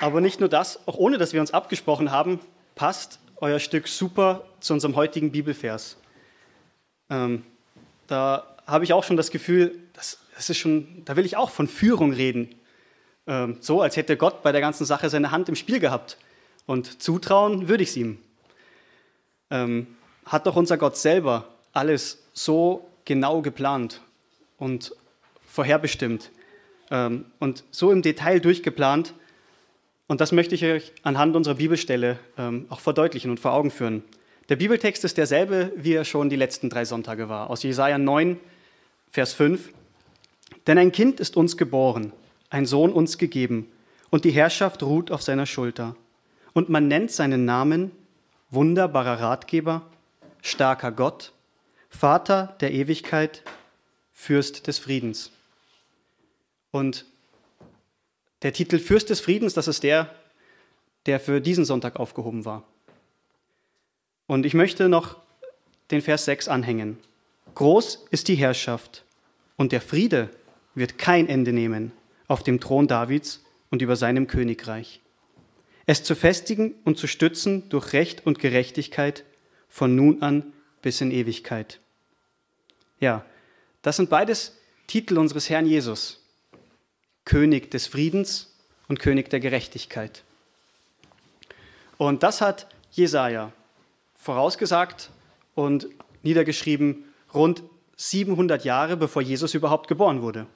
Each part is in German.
Aber nicht nur das, auch ohne dass wir uns abgesprochen haben, passt euer Stück super zu unserem heutigen Bibelvers. Ähm, da habe ich auch schon das Gefühl, das, das, ist schon, da will ich auch von Führung reden. Ähm, so, als hätte Gott bei der ganzen Sache seine Hand im Spiel gehabt. Und zutrauen würde ich es ihm. Ähm, hat doch unser Gott selber alles so genau geplant und vorherbestimmt ähm, und so im Detail durchgeplant, und das möchte ich euch anhand unserer Bibelstelle ähm, auch verdeutlichen und vor Augen führen. Der Bibeltext ist derselbe, wie er schon die letzten drei Sonntage war. Aus Jesaja 9, Vers 5. Denn ein Kind ist uns geboren, ein Sohn uns gegeben, und die Herrschaft ruht auf seiner Schulter. Und man nennt seinen Namen wunderbarer Ratgeber, starker Gott, Vater der Ewigkeit, Fürst des Friedens. Und der Titel Fürst des Friedens, das ist der, der für diesen Sonntag aufgehoben war. Und ich möchte noch den Vers 6 anhängen. Groß ist die Herrschaft und der Friede wird kein Ende nehmen auf dem Thron Davids und über seinem Königreich. Es zu festigen und zu stützen durch Recht und Gerechtigkeit von nun an bis in Ewigkeit. Ja, das sind beides Titel unseres Herrn Jesus. König des Friedens und König der Gerechtigkeit. Und das hat Jesaja vorausgesagt und niedergeschrieben rund 700 Jahre bevor Jesus überhaupt geboren wurde.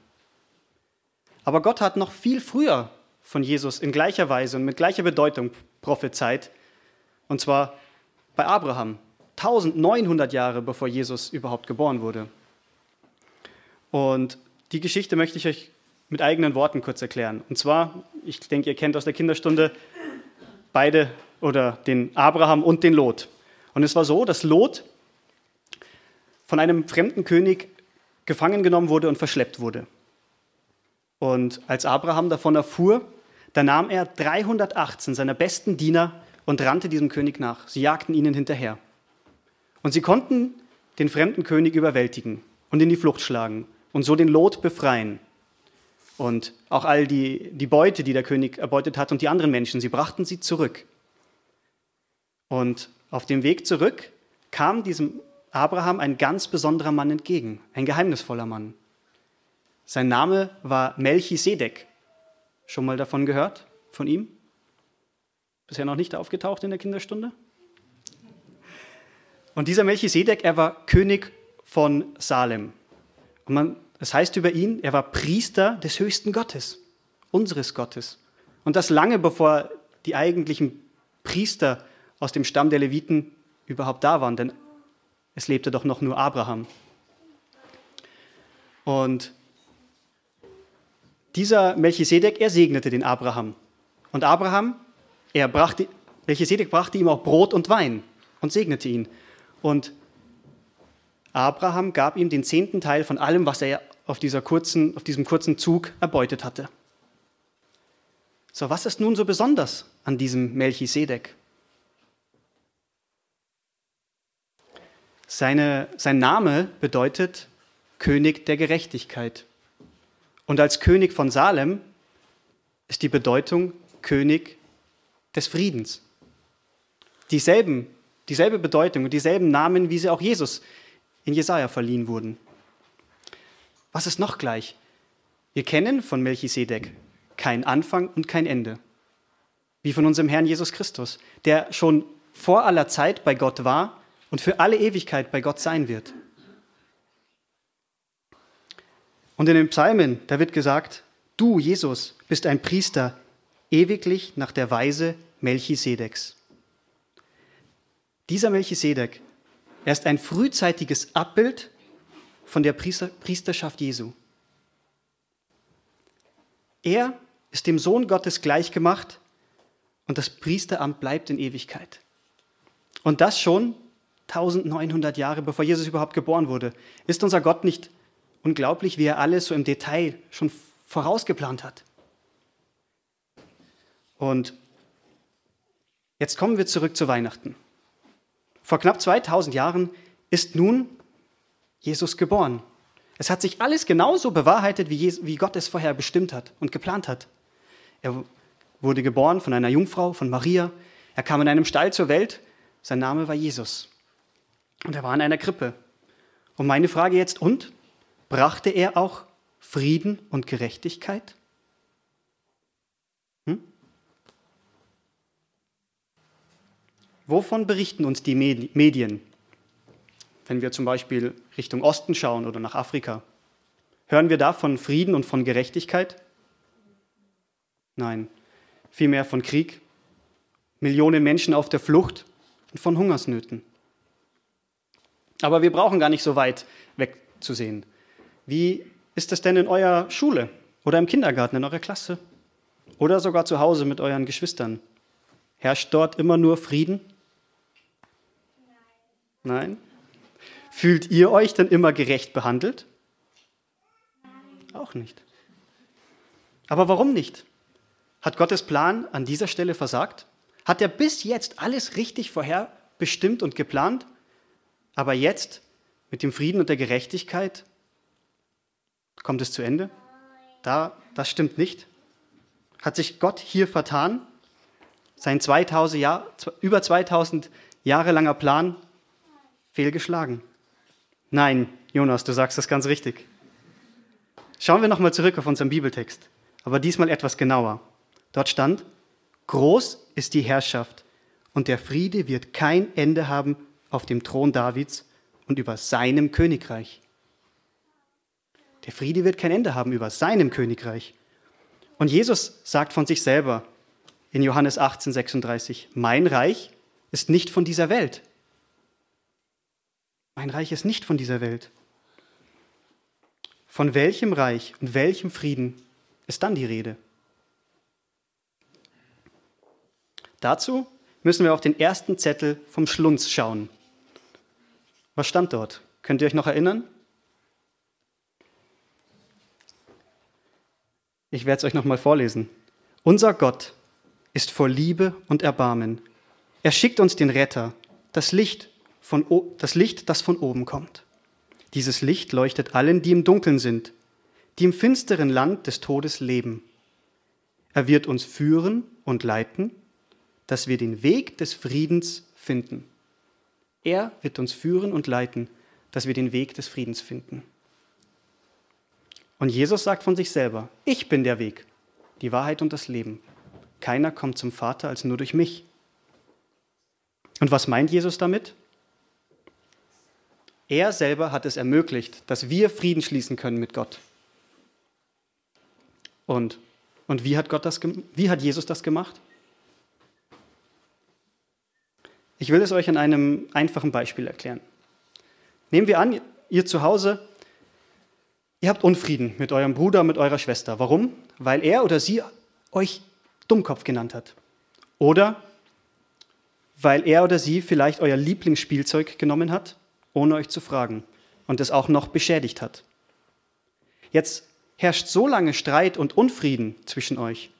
Aber Gott hat noch viel früher von Jesus in gleicher Weise und mit gleicher Bedeutung prophezeit, und zwar bei Abraham, 1900 Jahre bevor Jesus überhaupt geboren wurde. Und die Geschichte möchte ich euch mit eigenen Worten kurz erklären. Und zwar, ich denke, ihr kennt aus der Kinderstunde beide oder den Abraham und den Lot. Und es war so, dass Lot von einem fremden König gefangen genommen wurde und verschleppt wurde. Und als Abraham davon erfuhr, da nahm er 318 seiner besten Diener und rannte diesem König nach. Sie jagten ihnen hinterher. Und sie konnten den fremden König überwältigen und in die Flucht schlagen und so den Lot befreien und auch all die, die Beute, die der König erbeutet hat und die anderen Menschen, sie brachten sie zurück. Und auf dem Weg zurück kam diesem Abraham ein ganz besonderer Mann entgegen, ein geheimnisvoller Mann. Sein Name war Melchisedek. Schon mal davon gehört? Von ihm? Bisher noch nicht aufgetaucht in der Kinderstunde? Und dieser Melchisedek, er war König von Salem. Und man das heißt über ihn, er war Priester des höchsten Gottes, unseres Gottes. Und das lange bevor die eigentlichen Priester aus dem Stamm der Leviten überhaupt da waren, denn es lebte doch noch nur Abraham. Und dieser Melchisedek, er segnete den Abraham. Und Abraham, er brachte, Melchisedek brachte ihm auch Brot und Wein und segnete ihn. Und Abraham gab ihm den zehnten Teil von allem, was er auf, dieser kurzen, auf diesem kurzen Zug erbeutet hatte. So, was ist nun so besonders an diesem Melchisedek? Seine, sein Name bedeutet König der Gerechtigkeit. Und als König von Salem ist die Bedeutung König des Friedens. Dieselben, dieselbe Bedeutung und dieselben Namen, wie sie auch Jesus in Jesaja verliehen wurden. Was ist noch gleich? Wir kennen von Melchisedek kein Anfang und kein Ende. Wie von unserem Herrn Jesus Christus, der schon vor aller Zeit bei Gott war und für alle Ewigkeit bei Gott sein wird. Und in den Psalmen, da wird gesagt, du, Jesus, bist ein Priester ewiglich nach der Weise Melchisedeks. Dieser Melchisedek, er ist ein frühzeitiges Abbild von der Priesterschaft Jesu. Er ist dem Sohn Gottes gleichgemacht und das Priesteramt bleibt in Ewigkeit. Und das schon 1900 Jahre bevor Jesus überhaupt geboren wurde. Ist unser Gott nicht unglaublich, wie er alles so im Detail schon vorausgeplant hat? Und jetzt kommen wir zurück zu Weihnachten. Vor knapp 2000 Jahren ist nun Jesus geboren. Es hat sich alles genauso bewahrheitet, wie, Gott es vorher bestimmt hat und geplant hat. Er wurde geboren von einer Jungfrau, von Maria. Er kam in einem Stall zur Welt. Sein Name war Jesus. Und er war in einer Krippe. Und meine Frage jetzt, und? Brachte er auch Frieden und Gerechtigkeit? Wovon berichten uns die Medien, wenn wir zum Beispiel Richtung Osten schauen oder nach Afrika? Hören wir da von Frieden und von Gerechtigkeit? Nein, vielmehr von Krieg, Millionen Menschen auf der Flucht und von Hungersnöten. Aber wir brauchen gar nicht so weit wegzusehen. Wie ist es denn in eurer Schule oder im Kindergarten, in eurer Klasse oder sogar zu Hause mit euren Geschwistern? Herrscht dort immer nur Frieden? Nein. Fühlt ihr euch denn immer gerecht behandelt? Auch nicht. Aber warum nicht? Hat Gottes Plan an dieser Stelle versagt? Hat er bis jetzt alles richtig vorherbestimmt und geplant? Aber jetzt, mit dem Frieden und der Gerechtigkeit, kommt es zu Ende? Da, das stimmt nicht. Hat sich Gott hier vertan? Sein 2000 Jahr, über 2000 Jahre langer Plan fehlgeschlagen? Nein, Jonas, du sagst das ganz richtig. Schauen wir nochmal zurück auf unseren Bibeltext, aber diesmal etwas genauer. Dort stand, groß ist die Herrschaft und der Friede wird kein Ende haben auf dem Thron Davids und über seinem Königreich. Der Friede wird kein Ende haben über seinem Königreich. Und Jesus sagt von sich selber in Johannes 18, 36, mein Reich ist nicht von dieser Welt. Mein Reich ist nicht von dieser Welt. Von welchem Reich und welchem Frieden ist dann die Rede? Dazu müssen wir auf den ersten Zettel vom Schlunz schauen. Was stand dort? Könnt ihr euch noch erinnern? Ich werde es euch nochmal vorlesen. Unser Gott ist voll Liebe und Erbarmen. Er schickt uns den Retter, das Licht, von, das Licht, das von oben kommt. Dieses Licht leuchtet allen, die im Dunkeln sind, die im finsteren Land des Todes leben. Er wird uns führen und leiten, dass wir den Weg des Friedens finden. Er wird uns führen und leiten, dass wir den Weg des Friedens finden. Und Jesus sagt von sich selber, ich bin der Weg, die Wahrheit und das Leben. Keiner kommt zum Vater als nur durch mich. Und was meint Jesus damit? Er selber hat es ermöglicht, dass wir Frieden schließen können mit Gott. Und, und wie, hat Gott das, wie hat Jesus das gemacht? Ich will es euch an einem einfachen Beispiel erklären. Nehmen wir an, ihr zu Hause, ihr habt Unfrieden mit eurem Bruder, mit eurer Schwester. Warum? Weil er oder sie euch Dummkopf genannt hat. Oder weil er oder sie vielleicht euer Lieblingsspielzeug genommen hat, ohne euch zu fragen und es auch noch beschädigt hat. Jetzt herrscht so lange Streit und Unfrieden zwischen euch,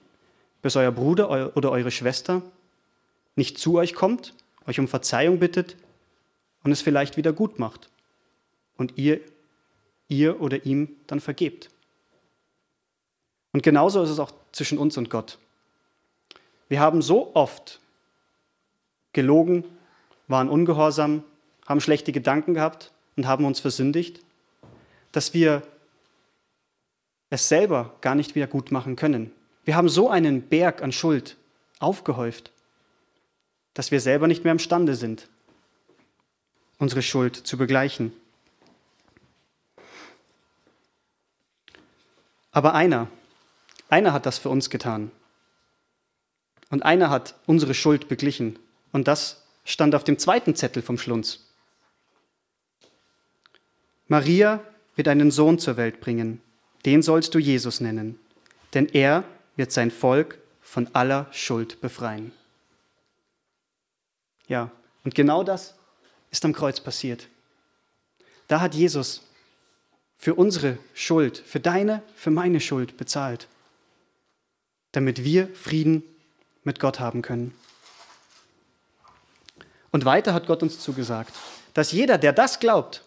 bis euer Bruder oder eure Schwester nicht zu euch kommt euch um Verzeihung bittet und es vielleicht wieder gut macht und ihr, ihr oder ihm dann vergebt. Und genauso ist es auch zwischen uns und Gott. Wir haben so oft gelogen, waren ungehorsam, haben schlechte Gedanken gehabt und haben uns versündigt, dass wir es selber gar nicht wieder gut machen können. Wir haben so einen Berg an Schuld aufgehäuft dass wir selber nicht mehr imstande sind, unsere Schuld zu begleichen. Aber einer, einer hat das für uns getan. Und einer hat unsere Schuld beglichen. Und das stand auf dem zweiten Zettel vom Schlunz. Maria wird einen Sohn zur Welt bringen. Den sollst du Jesus nennen, denn er wird sein Volk von aller Schuld befreien. Ja, und genau das ist am Kreuz passiert. Da hat Jesus für unsere Schuld, für deine, für meine Schuld bezahlt, damit wir Frieden mit Gott haben können. Und weiter hat Gott uns zugesagt, dass jeder, der das glaubt,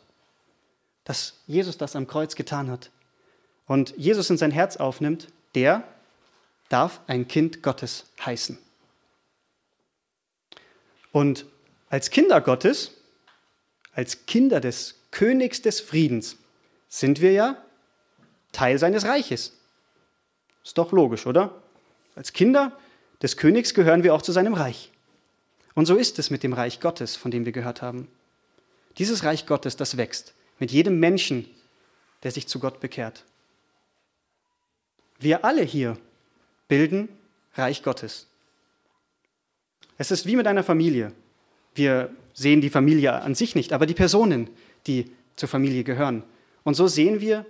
dass Jesus das am Kreuz getan hat und Jesus in sein Herz aufnimmt, der darf ein Kind Gottes heißen. Und als Kinder Gottes, als Kinder des Königs des Friedens, sind wir ja Teil seines Reiches. Ist doch logisch, oder? Als Kinder des Königs gehören wir auch zu seinem Reich. Und so ist es mit dem Reich Gottes, von dem wir gehört haben. Dieses Reich Gottes, das wächst mit jedem Menschen, der sich zu Gott bekehrt. Wir alle hier bilden Reich Gottes. Es ist wie mit einer Familie. Wir sehen die Familie an sich nicht, aber die Personen, die zur Familie gehören. Und so sehen wir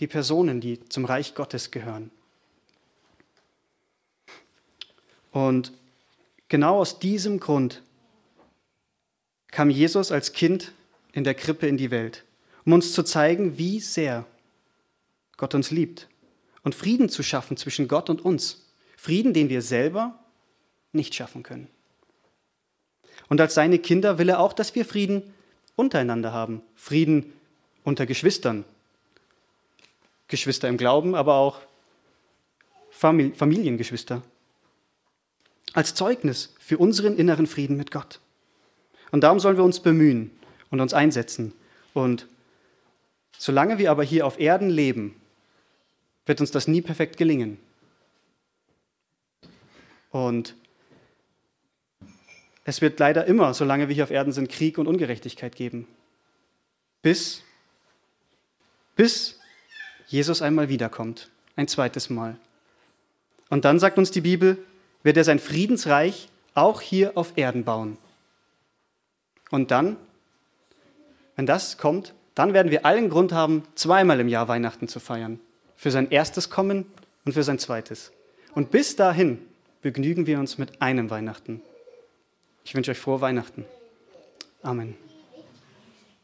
die Personen, die zum Reich Gottes gehören. Und genau aus diesem Grund kam Jesus als Kind in der Krippe in die Welt, um uns zu zeigen, wie sehr Gott uns liebt und Frieden zu schaffen zwischen Gott und uns. Frieden, den wir selber nicht schaffen können. Und als seine Kinder will er auch, dass wir Frieden untereinander haben, Frieden unter Geschwistern, Geschwister im Glauben, aber auch Familiengeschwister, als Zeugnis für unseren inneren Frieden mit Gott. Und darum sollen wir uns bemühen und uns einsetzen. Und solange wir aber hier auf Erden leben, wird uns das nie perfekt gelingen. Und es wird leider immer, solange wir hier auf Erden sind, Krieg und Ungerechtigkeit geben. Bis, bis Jesus einmal wiederkommt, ein zweites Mal. Und dann sagt uns die Bibel, wird er sein Friedensreich auch hier auf Erden bauen. Und dann, wenn das kommt, dann werden wir allen Grund haben, zweimal im Jahr Weihnachten zu feiern. Für sein erstes Kommen und für sein zweites. Und bis dahin begnügen wir uns mit einem Weihnachten. Ich wünsche euch frohe Weihnachten. Amen.